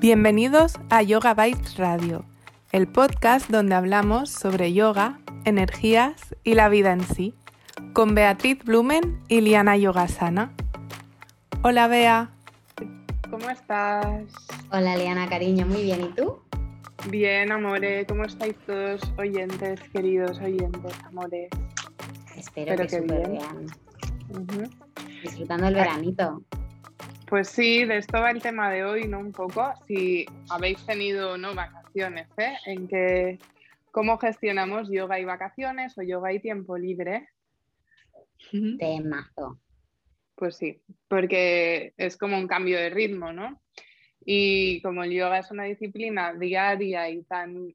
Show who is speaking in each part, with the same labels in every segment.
Speaker 1: Bienvenidos a Yoga Vibes Radio, el podcast donde hablamos sobre yoga, energías y la vida en sí, con Beatriz Blumen y Liana Yogasana. Hola Bea.
Speaker 2: ¿Cómo estás?
Speaker 3: Hola Liana, cariño, muy bien. ¿Y tú?
Speaker 2: Bien, amores. ¿Cómo estáis todos oyentes, queridos oyentes, amores?
Speaker 3: Espero, que, súper bien. Disfrutando el veranito.
Speaker 2: Pues sí, de esto va el tema de hoy, ¿no? Un poco, si habéis tenido no vacaciones, ¿eh? En que cómo gestionamos yoga y vacaciones o yoga y tiempo libre.
Speaker 3: Temazo.
Speaker 2: Pues sí, porque es como un cambio de ritmo, ¿no? Y como el yoga es una disciplina diaria y tan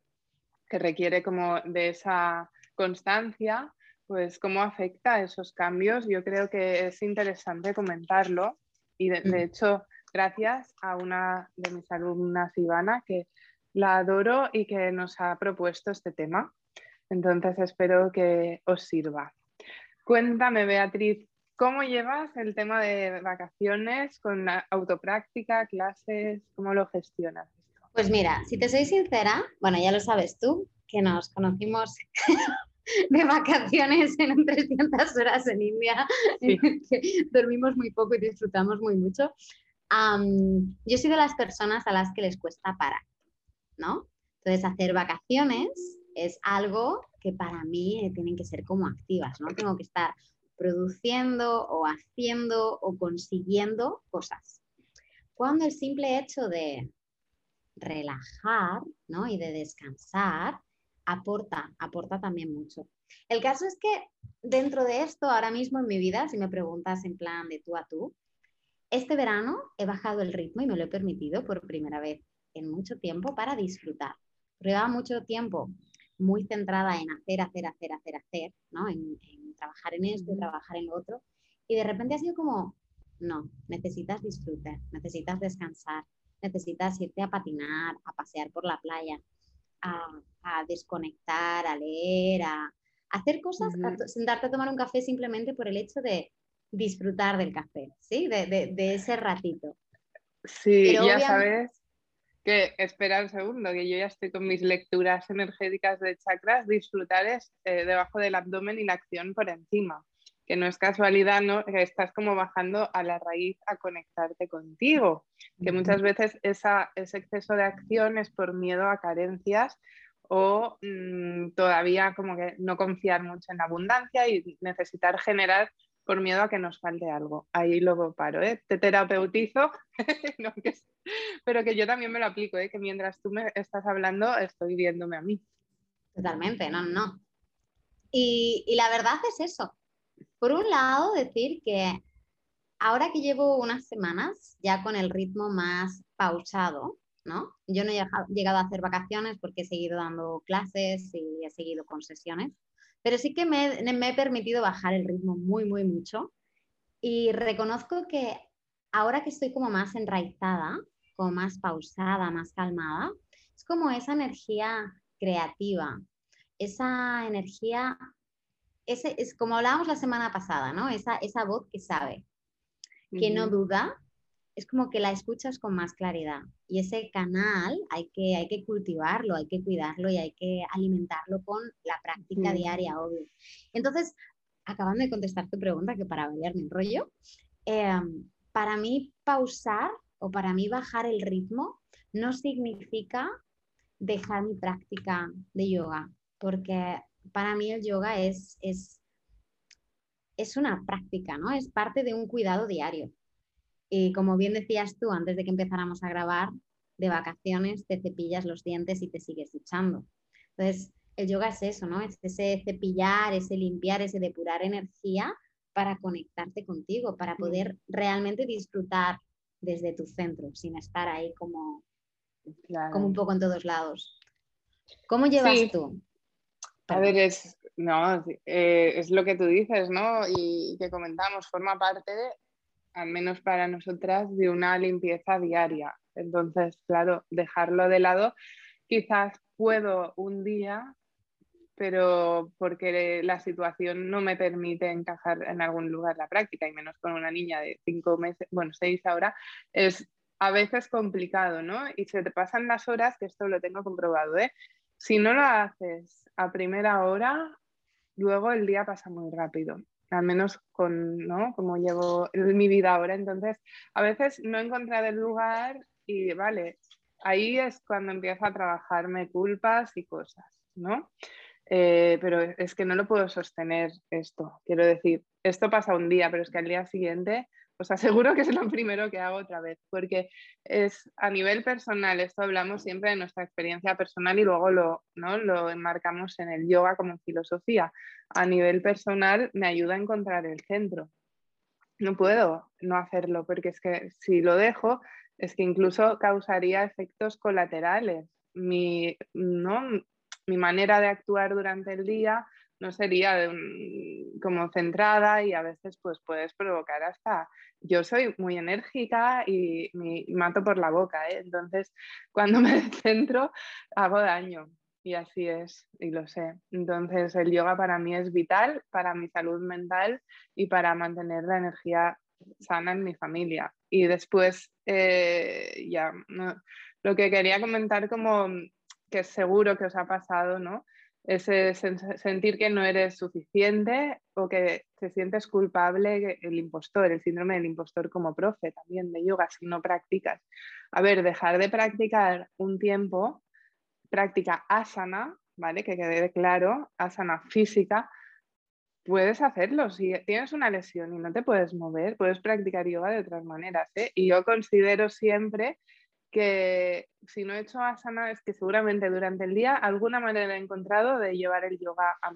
Speaker 2: que requiere como de esa constancia, pues cómo afecta esos cambios, yo creo que es interesante comentarlo y de, mm. hecho, gracias a una de mis alumnas, Ivana, que la adoro y que nos ha propuesto este tema. Entonces espero que os sirva. Cuéntame, Beatriz, ¿cómo llevas el tema de vacaciones con autopráctica, clases? ¿Cómo lo gestionas?
Speaker 3: Pues mira, si te soy sincera, bueno, ya lo sabes tú, que nos conocimos de vacaciones en 300 horas en India, en que dormimos muy poco y disfrutamos muy mucho. yo soy de las personas a las que les cuesta parar, ¿no? Entonces, hacer vacaciones es algo que para mí tienen que ser como activas, ¿no? Tengo que estar produciendo o haciendo o consiguiendo cosas. Cuando el simple hecho de relajar ¿no? y de descansar aporta, aporta también mucho. El caso es que dentro de esto, ahora mismo en mi vida, si me preguntas en plan de tú a tú, este verano he bajado el ritmo y me lo he permitido por primera vez en mucho tiempo para disfrutar. Llevaba mucho tiempo muy centrada en hacer, hacer, hacer, hacer, hacer, ¿no? En, trabajar en esto, trabajar en lo otro. Y de repente ha sido como, no, necesitas disfrutar, necesitas descansar, necesitas irte a patinar, a pasear por la playa, a, desconectar, a leer, a, hacer cosas, sentarte a tomar un café simplemente por el hecho de disfrutar del café, ¿sí? De, ese ratito.
Speaker 2: Sí, ya sabes que espera un segundo, que yo ya estoy con mis lecturas energéticas de chakras, disfrutar es eh, debajo del abdomen y la acción por encima que no es casualidad, ¿no? que estás como bajando a la raíz a conectarte contigo, que muchas veces esa, ese exceso de acción es por miedo a carencias o mm, todavía como que no confiar mucho en la abundancia y necesitar generar por miedo a que nos falte algo. Ahí luego paro, ¿eh? te terapeutizo, pero que yo también me lo aplico, ¿eh? que mientras tú me estás hablando estoy viéndome a mí.
Speaker 3: Totalmente, no, no. Y, y la verdad es eso, por un lado, decir que ahora que llevo unas semanas ya con el ritmo más pausado, ¿no? Yo no he llegado a hacer vacaciones porque he seguido dando clases y he seguido con sesiones, pero sí que me, he permitido bajar el ritmo muy, muy mucho y reconozco que ahora que estoy como más enraizada, como más pausada, más calmada, es como esa energía creativa, esa energía ese es como hablábamos la semana pasada, ¿no? Esa, esa voz que sabe, que no duda, es como que la escuchas con más claridad. Y ese canal hay que, hay que cultivarlo, hay que cuidarlo y hay que alimentarlo con la práctica diaria, obvio. Entonces, acabando de contestar tu pregunta, que para variar mi rollo, em, para mí pausar o para mí bajar el ritmo no significa dejar mi práctica de yoga, porque para mí el yoga es, es, es una práctica, ¿no? Es parte de un cuidado diario. Y como bien decías tú antes de que empezáramos a grabar, de vacaciones te cepillas los dientes y te sigues duchando. Entonces, el yoga es eso, ¿no? Es ese cepillar, ese limpiar, ese depurar energía para conectarte contigo, para poder realmente disfrutar desde tu centro, sin estar ahí como, como un poco en todos lados. ¿Cómo llevas tú?
Speaker 2: A ver, es, no, eh, es lo que tú dices, ¿no? Y que comentamos, forma parte, al menos para nosotras, de una limpieza diaria. Entonces, claro, dejarlo de lado, quizás puedo un día, pero porque la situación no me permite encajar en algún lugar la práctica, y menos con una niña de cinco meses, bueno, seis ahora, es a veces complicado, ¿no? Y se te pasan las horas, que esto lo tengo comprobado, ¿eh? Si no lo haces a primera hora, luego el día pasa muy rápido, al menos con, ¿no? Como llevo mi vida ahora. Entonces, a veces no encontrar el lugar y, vale, ahí es cuando empiezo a trabajarme culpas y cosas, ¿no? Eh, pero es que no lo puedo sostener esto. Quiero decir, esto pasa un día, pero es que al día siguiente os aseguro que es lo primero que hago otra vez, porque es a nivel personal, esto hablamos siempre de nuestra experiencia personal y luego lo, ¿no? lo enmarcamos en el yoga como filosofía. A nivel personal me ayuda a encontrar el centro. No puedo no hacerlo, porque es que si lo dejo, es que incluso causaría efectos colaterales. Mi, ¿no? mi manera de actuar durante el día no sería como centrada y a veces pues puedes provocar hasta yo soy muy enérgica y me mato por la boca ¿eh? entonces cuando me centro hago daño y así es y lo sé. Entonces el yoga para mí es vital para mi salud mental y para mantener la energía sana en mi familia. Y después eh, ya lo que quería comentar como que seguro que os ha pasado no ese sentir que no eres suficiente o que te sientes culpable, el impostor, el síndrome del impostor como profe también de yoga si no practicas. A ver, dejar de practicar un tiempo, práctica asana, ¿vale? Que quede claro, asana física, puedes hacerlo. Si tienes una lesión y no te puedes mover, puedes practicar yoga de otras maneras. ¿eh? Y yo considero siempre que si no he hecho asana es que seguramente durante el día alguna manera he encontrado de llevar el yoga a,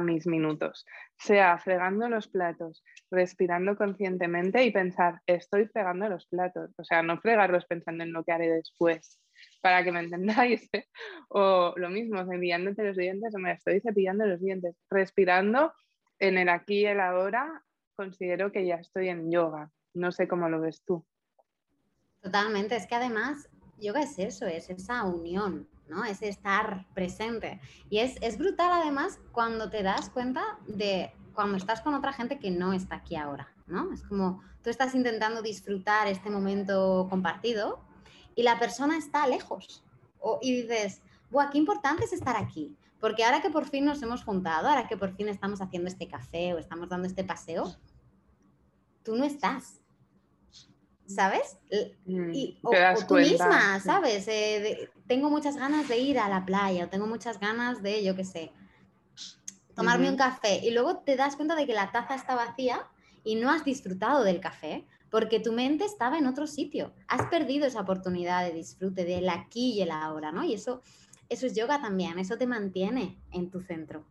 Speaker 2: mis minutos, sea fregando los platos, respirando conscientemente y pensar, estoy fregando los platos, o sea, no fregarlos pensando en lo que haré después, para que me entendáis, o lo mismo, cepillándote los dientes, o me estoy cepillando los dientes, respirando en el aquí y el ahora, considero que ya estoy en yoga, no sé cómo lo ves tú.
Speaker 3: Totalmente, es que además yoga es eso, es esa unión, ¿no? Es estar presente. Y es, es brutal además cuando te das cuenta de cuando estás con otra gente que no está aquí ahora, ¿no? Es como tú estás intentando disfrutar este momento compartido y la persona está lejos. O, y dices, ¡buah, qué importante es estar aquí! Porque ahora que por fin nos hemos juntado, ahora que por fin estamos haciendo este café o estamos dando este paseo, tú no estás. ¿Sabes?
Speaker 2: Mm,
Speaker 3: y, o, tú misma, ¿sabes? Eh, tengo muchas ganas de ir a la playa, o tengo muchas ganas de, yo qué sé, tomarme un café y luego te das cuenta de que la taza está vacía y no has disfrutado del café porque tu mente estaba en otro sitio. Has perdido esa oportunidad de disfrute del aquí y el ahora, ¿no? Y eso, eso es yoga también, eso te mantiene en tu centro.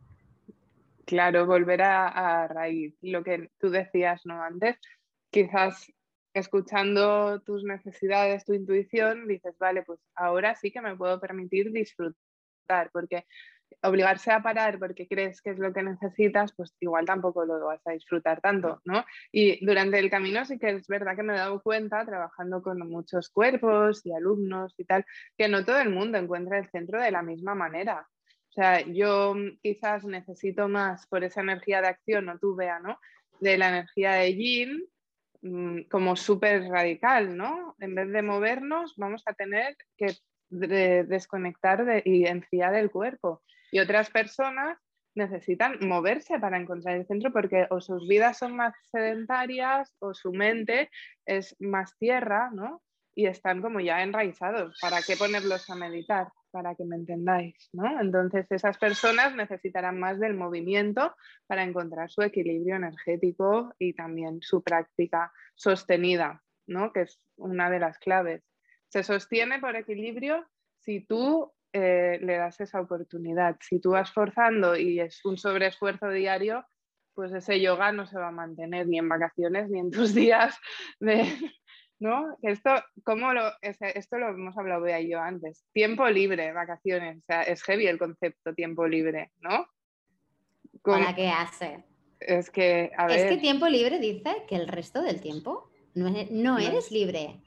Speaker 2: Claro, volver a, a raíz, lo que tú decías, ¿no? Antes, quizás escuchando tus necesidades, tu intuición, dices, vale, pues ahora sí que me puedo permitir disfrutar, porque obligarse a parar porque crees que es lo que necesitas, pues igual tampoco lo vas a disfrutar tanto, ¿no? Y durante el camino sí que es verdad que me he dado cuenta, trabajando con muchos cuerpos y alumnos y tal, que no todo el mundo encuentra el centro de la misma manera. O sea, yo quizás necesito más por esa energía de acción, no tú vea, ¿no? De la energía de yin, Mm, como súper radical, ¿no? En vez de movernos, vamos a tener que desconectar y enfriar el cuerpo. Y otras personas necesitan moverse para encontrar el centro porque o sus vidas son más sedentarias o su mente es más tierra, ¿no? Y están como ya enraizados. ¿Para qué ponerlos a meditar? Para que me entendáis, ¿no? Entonces esas personas necesitarán más del movimiento para encontrar su equilibrio energético y también su práctica sostenida, ¿no? Que es una de las claves. Se sostiene por equilibrio si tú eh, le das esa oportunidad. Si tú vas forzando y es un sobreesfuerzo diario, pues ese yoga no se va a mantener ni en vacaciones ni en tus días de, ¿no? Esto, ¿cómo lo, esto lo hemos hablado de yo antes. Tiempo libre, vacaciones, o sea, es heavy el concepto tiempo libre, ¿no?
Speaker 3: ¿Para qué hace?
Speaker 2: Es que, a ver...
Speaker 3: Es que tiempo libre dice que el resto del tiempo no, eres libre.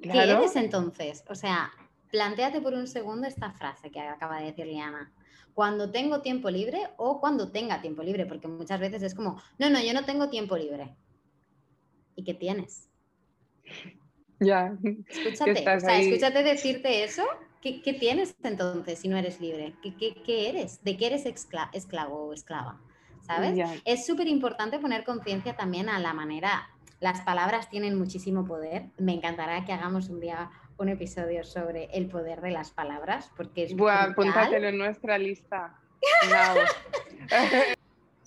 Speaker 3: ¿Qué eres entonces? O sea, planteate por un segundo esta frase que acaba de decir Liana. Cuando tengo tiempo libre o cuando tenga tiempo libre, porque muchas veces es como, no, no, yo no tengo tiempo libre. ¿Y qué tienes?
Speaker 2: Ya.
Speaker 3: Escúchate, o sea, escúchate decirte eso. ¿Qué, ¿Qué, tienes entonces si no eres libre? ¿Qué, qué, qué eres? ¿De qué eres esclavo o esclava? ¿Sabes? Es súper importante poner conciencia también a la manera. Las palabras tienen muchísimo poder. Me encantará que hagamos un día un episodio sobre el poder de las palabras, porque es.
Speaker 2: Buah, apúntatelo en nuestra lista.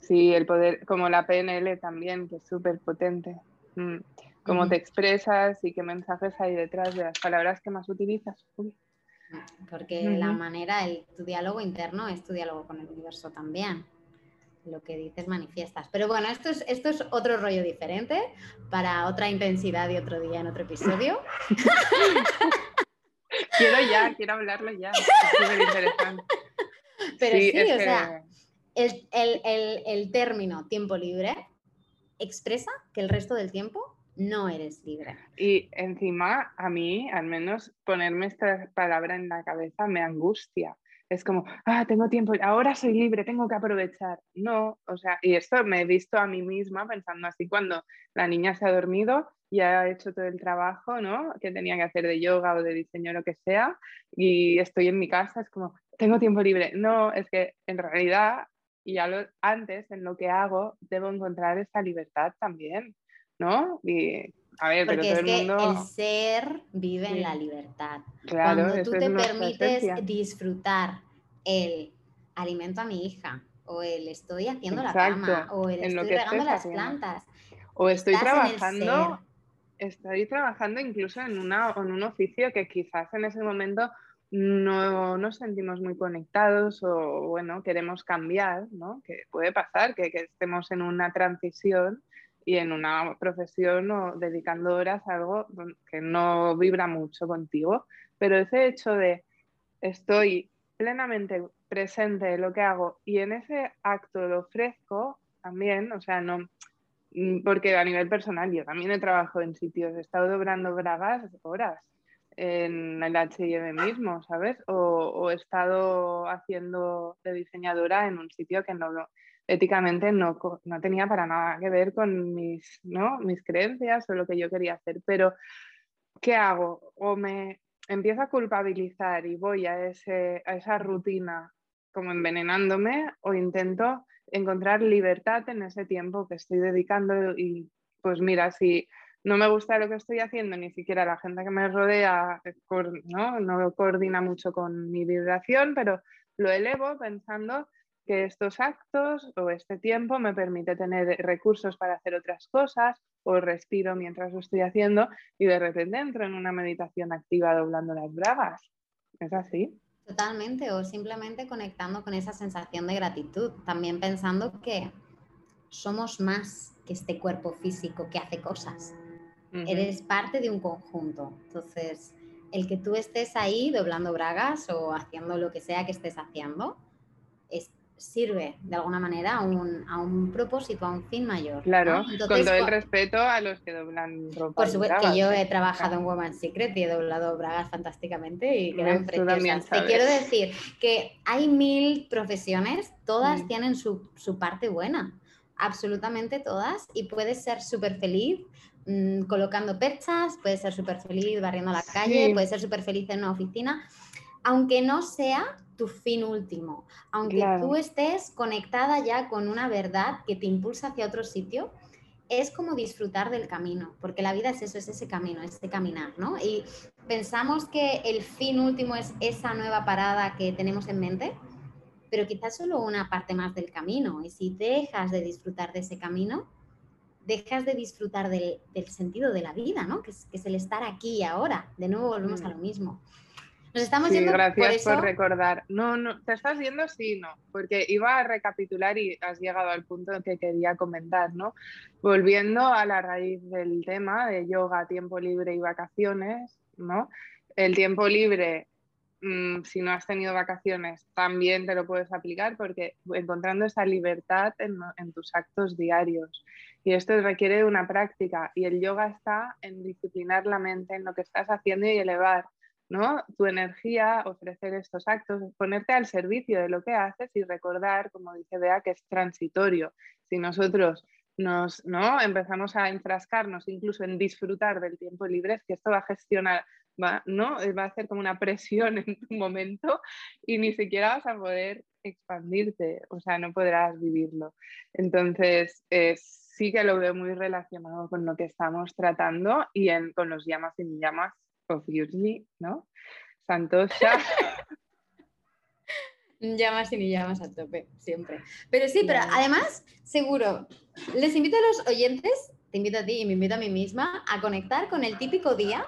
Speaker 2: sí, el poder, como la PNL también, que es súper potente. Mm cómo te expresas y qué mensajes hay detrás de las palabras que más utilizas.
Speaker 3: Porque la manera, el, tu diálogo interno es tu diálogo con el universo también. Lo que dices manifiestas. Pero bueno, esto es, esto es otro rollo diferente para otra intensidad y otro día en otro episodio.
Speaker 2: quiero ya, quiero hablarlo ya. Es súper interesante.
Speaker 3: Pero sí, o sea, el, el, el término tiempo libre expresa que el resto del tiempo no eres libre.
Speaker 2: Y encima, a mí, al menos, ponerme esta palabra en la cabeza me angustia. Es como, ah, tengo tiempo, ahora soy libre, tengo que aprovechar. No, o sea, y esto me he visto a mí misma pensando así cuando la niña se ha dormido y ha hecho todo el trabajo, ¿no? Que tenía que hacer de yoga o de diseño, lo que sea, y estoy en mi casa, es como, tengo tiempo libre. No, es que en realidad, y ya lo, antes, en lo que hago, debo encontrar esa libertad también. ¿No? Y, a ver,
Speaker 3: Porque
Speaker 2: pero
Speaker 3: todo es el, mundo... el ser vive en la libertad. Claro, Cuando tú te permites disfrutar el alimento a mi hija, o el estoy haciendo la cama, o el estoy regando las plantas.
Speaker 2: O estoy trabajando, estoy trabajando incluso en, una, en un oficio que quizás en ese momento no nos sentimos muy conectados o bueno, queremos cambiar, ¿no? Que puede pasar, que, que estemos en una transición y en una profesión o dedicando horas a algo que no vibra mucho contigo. Pero ese hecho de estoy plenamente presente en lo que hago y en ese acto lo ofrezco también, o sea, no, mm, porque a nivel personal yo también he trabajado en sitios, he estado dobrando bragas horas en el HM mismo, ¿sabes? O, o, he estado haciendo de diseñadora en un sitio que no, éticamente no, no, tenía para nada que ver con mis, ¿no? mis creencias o lo que yo quería hacer. Pero, ¿qué hago? O me empiezo a culpabilizar y voy a, ese, a esa rutina como envenenándome o intento encontrar libertad en ese tiempo que estoy dedicando y pues mira, si no me gusta lo que estoy haciendo, ni siquiera la gente que me rodea ¿no? no coordina mucho con mi vibración, pero lo elevo pensando que estos actos o este tiempo me permite tener recursos para hacer otras cosas o respiro mientras lo estoy haciendo y de repente entro en una meditación activa doblando las bragas. ¿Es así?
Speaker 3: Totalmente, o simplemente conectando con esa sensación de gratitud, también pensando que somos más que este cuerpo físico que hace cosas. Eres parte de un conjunto. Entonces, el que tú estés ahí doblando bragas o haciendo lo que sea que estés haciendo, es sirve de alguna manera a un, a un propósito, a un fin mayor.
Speaker 2: Claro, con todo el respeto a los que doblan ropa.
Speaker 3: Por supuesto que yo he trabajado en Woman's Secret y he doblado bragas fantásticamente y quedan preciosas. Te quiero decir que hay mil profesiones, todas mm. tienen su, su, parte buena, absolutamente todas, y puedes ser súper feliz mm, colocando perchas, puedes ser súper feliz barriendo la calle, puedes ser súper feliz en una oficina, aunque no sea tu fin último. Aunque tú estés conectada ya con una verdad que te impulsa hacia otro sitio, es como disfrutar del camino, porque la vida es eso, es ese camino, es ese caminar, ¿no? Y pensamos que el fin último es esa nueva parada que tenemos en mente, pero quizás solo una parte más del camino. Y si dejas de disfrutar de ese camino, dejas de disfrutar del, sentido de la vida, ¿no? Que es, que es, el estar aquí y ahora. De nuevo volvemos a mm. lo mismo. Nos estamos
Speaker 2: sí, gracias por, recordar. No, no, te estás yendo, sí, no, porque iba a recapitular y has llegado al punto que quería comentar, ¿no? Volviendo a la raíz del tema de yoga, tiempo libre y vacaciones, ¿no? El tiempo libre, mm, si no has tenido vacaciones, también te lo puedes aplicar porque encontrando esa libertad en, en tus actos diarios. Y esto requiere de una práctica y el yoga está en disciplinar la mente, en lo que estás haciendo y elevar ¿no? Tu energía, ofrecer estos actos, ponerte al servicio de lo que haces y recordar, como dice Bea, que es transitorio. Si nosotros nos, ¿no? Empezamos a enfrascarnos incluso en disfrutar del tiempo libre, es que esto va a gestionar, va, ¿no? Va a hacer como una presión en tu momento y ni siquiera vas a poder expandirte, o sea, no podrás vivirlo. Entonces, sí que lo veo muy relacionado con lo que estamos tratando y en, con los llamas y llamas, obviously, ¿no? Santosha.
Speaker 3: Llamas y ni llamas a tope, siempre. Pero sí, pero además, seguro, les invito a los oyentes, te invito a ti y me invito a mí misma, a conectar con el típico día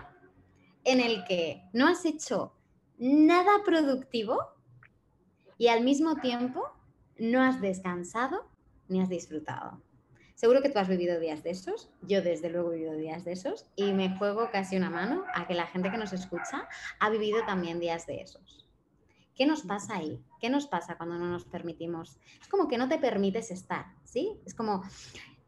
Speaker 3: en el que no has hecho nada productivo y al mismo tiempo no has descansado ni has disfrutado. Seguro que tú has vivido días de esos, yo desde luego he vivido días de esos y me juego casi una mano a que la gente que nos escucha ha vivido también días de esos. ¿Qué nos pasa ahí? ¿Qué nos pasa cuando no nos permitimos? Es como que no te permites estar, ¿sí? Es como,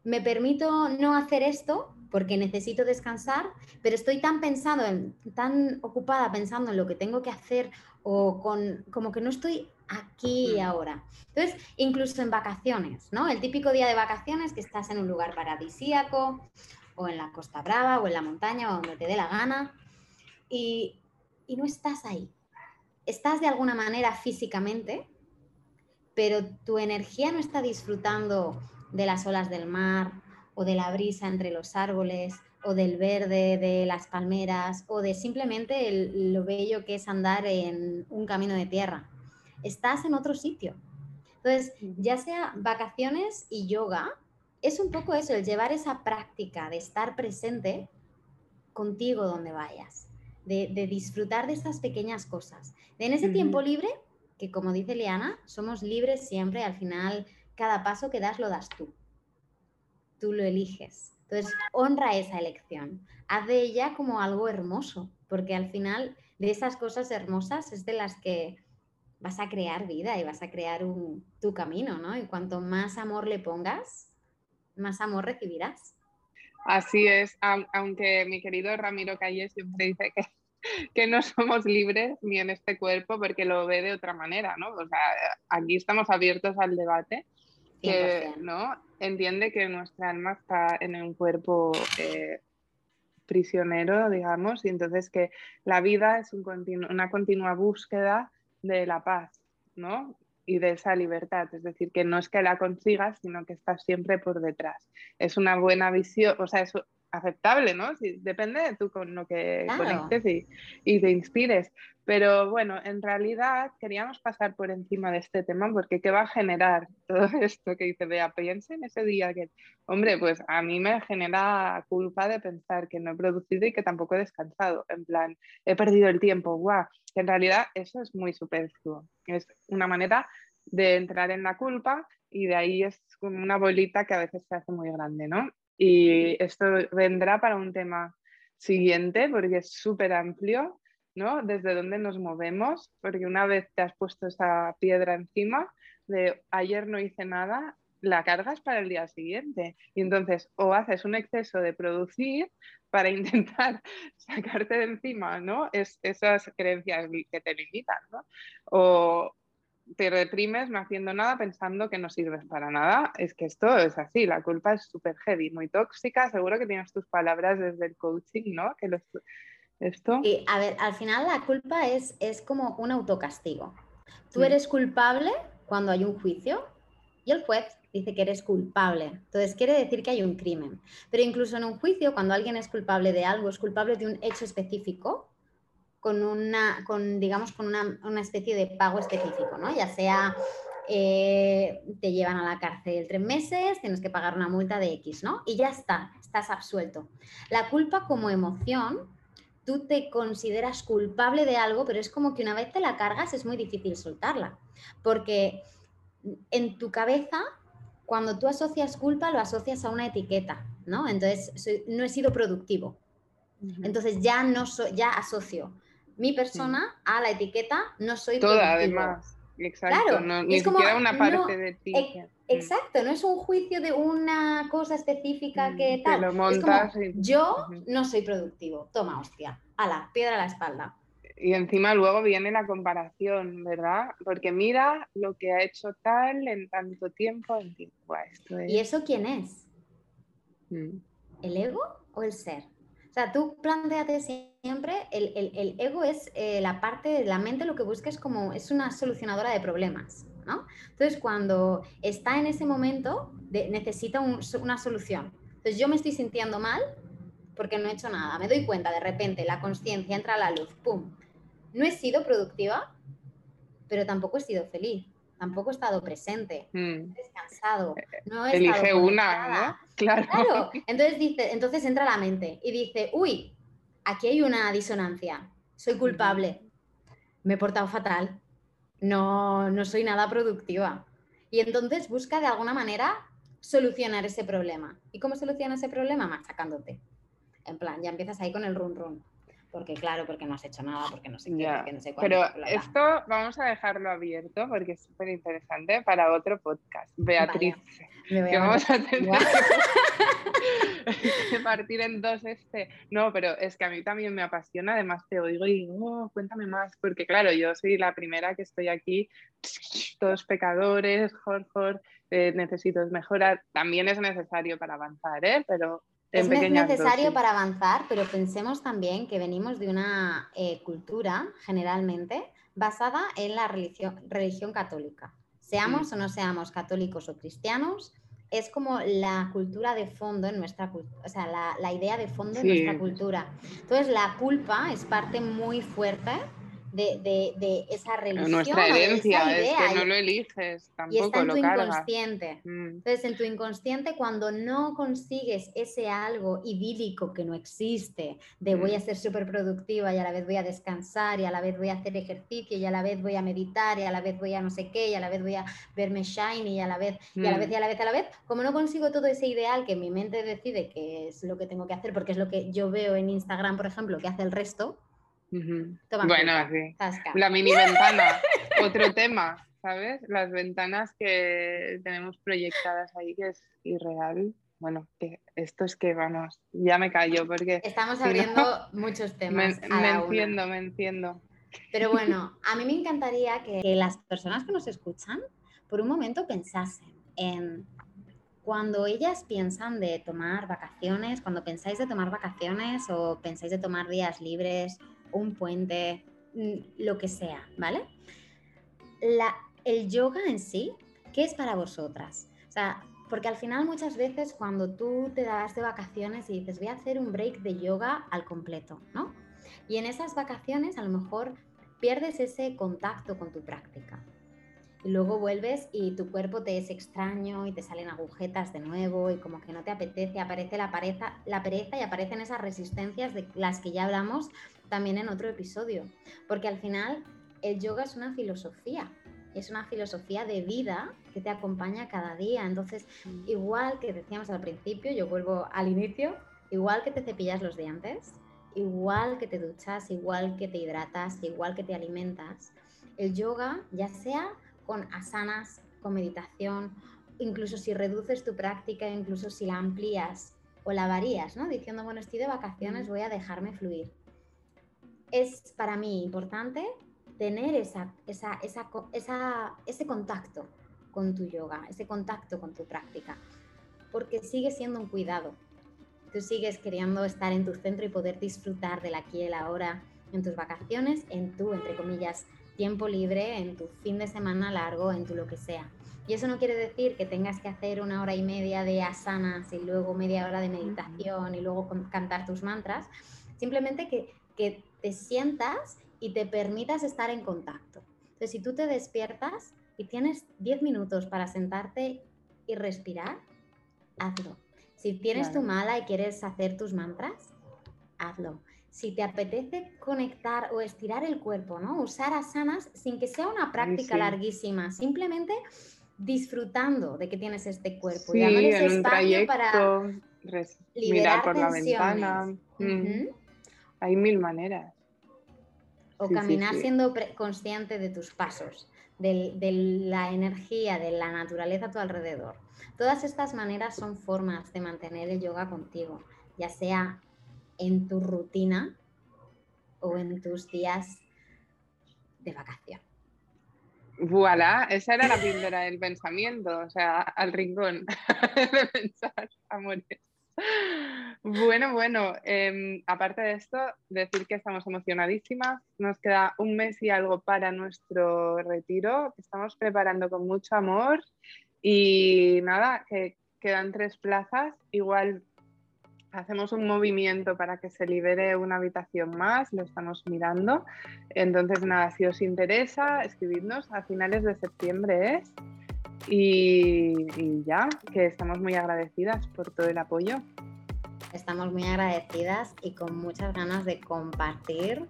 Speaker 3: me permito no hacer esto porque necesito descansar, pero estoy tan pensado, en, tan ocupada pensando en lo que tengo que hacer o con, como que no estoy aquí y ahora. Entonces, incluso en vacaciones, ¿no? El típico día de vacaciones que estás en un lugar paradisíaco o en la Costa Brava o en la montaña o donde te dé la gana y, y no estás ahí. Estás de alguna manera físicamente, pero tu energía no está disfrutando de las olas del mar o de la brisa entre los árboles o del verde de las palmeras o de simplemente lo bello que es andar en un camino de tierra. Estás en otro sitio. Entonces, ya sea vacaciones y yoga, es un poco eso, el llevar esa práctica de estar presente contigo donde vayas, de, disfrutar de estas pequeñas cosas. De en ese tiempo libre, que como dice Liana, somos libres siempre, al final cada paso que das lo das tú. Tú lo eliges. Entonces, honra esa elección. Haz de ella como algo hermoso, porque al final de esas cosas hermosas es de las que vas a crear vida y vas a crear tu camino, ¿no? Y cuanto más amor le pongas, más amor recibirás.
Speaker 2: Así es, aunque mi querido Ramiro Calle siempre dice que, que no somos libres ni en este cuerpo porque lo ve de otra manera, ¿no? O sea, aquí estamos abiertos al debate que ¿no? entiende que nuestra alma está en un cuerpo eh, prisionero, digamos, y entonces que la vida es una continua búsqueda de la paz, ¿no? Y de esa libertad, es decir, que no es que la consigas, sino que estás siempre por detrás. Es una buena visión, o sea, es aceptable, ¿no? Si, depende de tú con lo que conectes y, y, te inspires. Pero bueno, en realidad queríamos pasar por encima de este tema porque ¿qué va a generar todo esto que dice Bea? Piensa en ese día que, hombre, pues a mí me genera culpa de pensar que no he producido y que tampoco he descansado. En plan, he perdido el tiempo, guau. Que en realidad eso es muy superfluo. Es una manera de entrar en la culpa y de ahí es como una bolita que a veces se hace muy grande, ¿no? Y esto vendrá para un tema siguiente porque es súper amplio, ¿no? Desde dónde nos movemos, porque una vez te has puesto esa piedra encima de ayer no hice nada, la cargas para el día siguiente. Y entonces o haces un exceso de producir para intentar sacarte de encima, ¿no? Es, esas creencias que te limitan, ¿no? O, te reprimes no haciendo nada pensando que no sirves para nada. Es que esto es así, la culpa es súper heavy, muy tóxica. Seguro que tienes tus palabras desde el coaching, ¿no? Que esto...
Speaker 3: Y a ver, al final la culpa es, es como un autocastigo. Tú eres culpable cuando hay un juicio y el juez dice que eres culpable. Entonces quiere decir que hay un crimen. Pero incluso en un juicio, cuando alguien es culpable de algo, es culpable de un hecho específico, con una, con, digamos, con una, una especie de pago específico, ¿no? Ya sea eh, te llevan a la cárcel tres meses, tienes que pagar una multa de X, ¿no? Y ya está, estás absuelto. La culpa como emoción, tú te consideras culpable de algo, pero es como que una vez te la cargas es muy difícil soltarla, porque en tu cabeza, cuando tú asocias culpa, lo asocias a una etiqueta, ¿no? Entonces, no he sido productivo. Entonces ya no ya asocio mi persona a la etiqueta no soy
Speaker 2: Toda, además. Exacto, ni siquiera una parte de ti.
Speaker 3: Mm. exacto, no es un juicio de una cosa específica mm, que tal. yo no soy productivo. Toma, hostia. la piedra a la espalda.
Speaker 2: Y encima luego viene la comparación, ¿verdad? Porque mira lo que ha hecho tal en tanto tiempo. En
Speaker 3: ¿Y eso quién es? Mm. ¿El ego o el ser? O sea, tú planteate siempre, el, ego es eh, la parte de la mente, lo que busca es como, es una solucionadora de problemas, ¿no? Entonces, cuando está en ese momento, necesita una solución. Entonces, yo me estoy sintiendo mal porque no he hecho nada. Me doy cuenta, de repente, la conciencia entra a la luz, ¡pum! No he sido productiva, pero tampoco he sido feliz tampoco he estado presente, mm. he descansado, no he
Speaker 2: Elige una, ¿no?
Speaker 3: Claro. Entonces dice, entonces entra la mente y dice, uy, aquí hay una disonancia, soy culpable, me he portado fatal, no, no soy nada productiva. Y entonces busca de alguna manera solucionar ese problema. ¿Y cómo soluciona ese problema? Machacándote. En plan, ya empiezas ahí con el run run porque claro, porque no has hecho nada, porque no sé qué, porque no sé
Speaker 2: cuándo. Pero esto vamos a dejarlo abierto porque es súper interesante para otro podcast. Beatriz, que vamos a tener que partir en dos este. No, pero es que a mí también me apasiona, además te oigo y digo, oh, cuéntame más, porque claro, yo soy la primera que estoy aquí, todos pecadores, Jorge, eh, necesito mejorar, también es necesario para avanzar, ¿eh? pero
Speaker 3: es necesario para avanzar, pero pensemos también que venimos de una eh, cultura generalmente basada en la religión, religión católica. Seamos o no seamos católicos o cristianos, es como la cultura de fondo en nuestra o sea, la, idea de fondo en nuestra cultura. Entonces, la culpa es parte muy fuerte de, esa religión.
Speaker 2: Nuestra herencia, es que no lo eliges, tampoco
Speaker 3: y está en
Speaker 2: tu
Speaker 3: inconsciente. Mm. Entonces, en tu inconsciente, cuando no consigues ese algo idílico que no existe, de voy a mm. ser súper productiva y a la vez voy a descansar y a la vez voy a hacer ejercicio y a la vez voy a meditar y a la vez voy a no sé qué y a la vez voy a verme shiny y a la vez y a la vez y a la vez a la vez, como no consigo todo ese ideal que mi mente decide que es lo que tengo que hacer, porque es lo que yo veo en Instagram, por ejemplo, que hace el resto,
Speaker 2: bueno, sí. La mini ventana, otro tema, ¿sabes? Las ventanas que tenemos proyectadas ahí, que es irreal. Bueno, que esto es que vamos, ya me callo porque...
Speaker 3: Estamos abriendo muchos temas.
Speaker 2: Me, me entiendo, me entiendo.
Speaker 3: Pero bueno, a mí me encantaría que las personas que nos escuchan por un momento pensasen en cuando ellas piensan de tomar vacaciones, cuando pensáis de tomar vacaciones o pensáis de tomar días libres un puente, mm, lo que sea, ¿vale? La, el yoga en sí, ¿qué es para vosotras? O sea, porque al final muchas veces cuando tú te das de vacaciones y dices, voy a hacer un break de yoga al completo, ¿no? Y en esas vacaciones a lo mejor pierdes ese contacto con tu práctica y luego vuelves y tu cuerpo te es extraño y te salen agujetas de nuevo y como que no te apetece, aparece la pereza, la pereza y aparecen esas resistencias de las que ya hablamos también en otro episodio, porque al final el yoga es una filosofía, es una filosofía de vida que te acompaña cada día, entonces mm. igual que decíamos al principio, yo vuelvo al inicio, igual que te cepillas los dientes, igual que te duchas, igual que te hidratas, igual que te alimentas, el yoga, ya sea con asanas, con meditación, incluso si reduces tu práctica, incluso si la amplías o la varías, ¿no? Diciendo, bueno, estoy de vacaciones, voy a dejarme fluir. Es para mí importante tener esa, esa, esa, ese contacto con tu yoga, ese contacto con tu práctica, porque sigue siendo un cuidado. Tú sigues queriendo estar en tu centro y poder disfrutar del aquí y el ahora en tus vacaciones, en tu, entre comillas, tiempo libre, en tu fin de semana largo, en tu lo que sea. Y eso no quiere decir que tengas que hacer una hora y media de asanas y luego media hora de meditación y luego cantar tus mantras. Simplemente que, que te sientas y te permitas estar en contacto. Entonces, si tú te despiertas y tienes 10 minutos para sentarte y respirar, hazlo. Si tienes tu mala y quieres hacer tus mantras, hazlo si te apetece conectar o estirar el cuerpo, ¿no? Usar asanas sin que sea una práctica larguísima, simplemente disfrutando de que tienes este cuerpo
Speaker 2: sí, y en espacio para mirar por la ventana. Mm. Hay mil maneras.
Speaker 3: O caminar siendo consciente de tus pasos, de, de la energía, de la naturaleza a tu alrededor. Todas estas maneras son formas de mantener el yoga contigo, ya sea en tu rutina o en tus días de vacación.
Speaker 2: Voilà, esa era la píldora del pensamiento, o sea, al rincón de pensar, amores. Bueno, bueno, em, aparte de esto, decir que estamos emocionadísimas. Nos queda un mes y algo para nuestro retiro, estamos preparando con mucho amor. Y nada, que quedan tres plazas. Igual hacemos un movimiento para que se libere una habitación más, lo estamos mirando. Entonces, nada, si os interesa, escribidnos a finales de septiembre es. Y, ya, que estamos muy agradecidas por todo el apoyo.
Speaker 3: Estamos muy agradecidas y con muchas ganas de compartir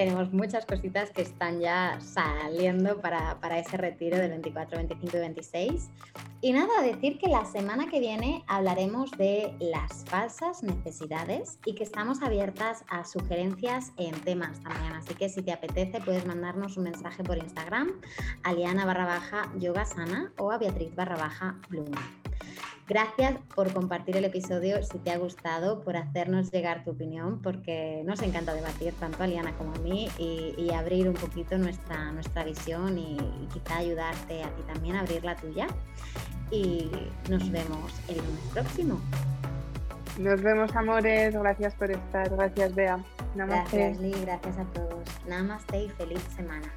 Speaker 3: tenemos muchas cositas que están ya saliendo para, para, ese retiro del 24, 25 y 26. Y nada, decir que la semana que viene hablaremos de las falsas necesidades y que estamos abiertas a sugerencias en temas también. Así que si te apetece puedes mandarnos un mensaje por Instagram a Liana barra baja yoga sana o a Beatriz barra baja bloom. Gracias por compartir el episodio si te ha gustado, por hacernos llegar tu opinión, porque nos encanta debatir tanto a Liana como a mí y, abrir un poquito nuestra, nuestra visión y, y, quizá ayudarte a ti también a abrir la tuya. Y nos vemos el lunes próximo.
Speaker 2: Nos vemos, amores. Gracias por estar. Gracias, Bea.
Speaker 3: Namaste. Gracias, Lee. Gracias a todos. Namaste y feliz semana.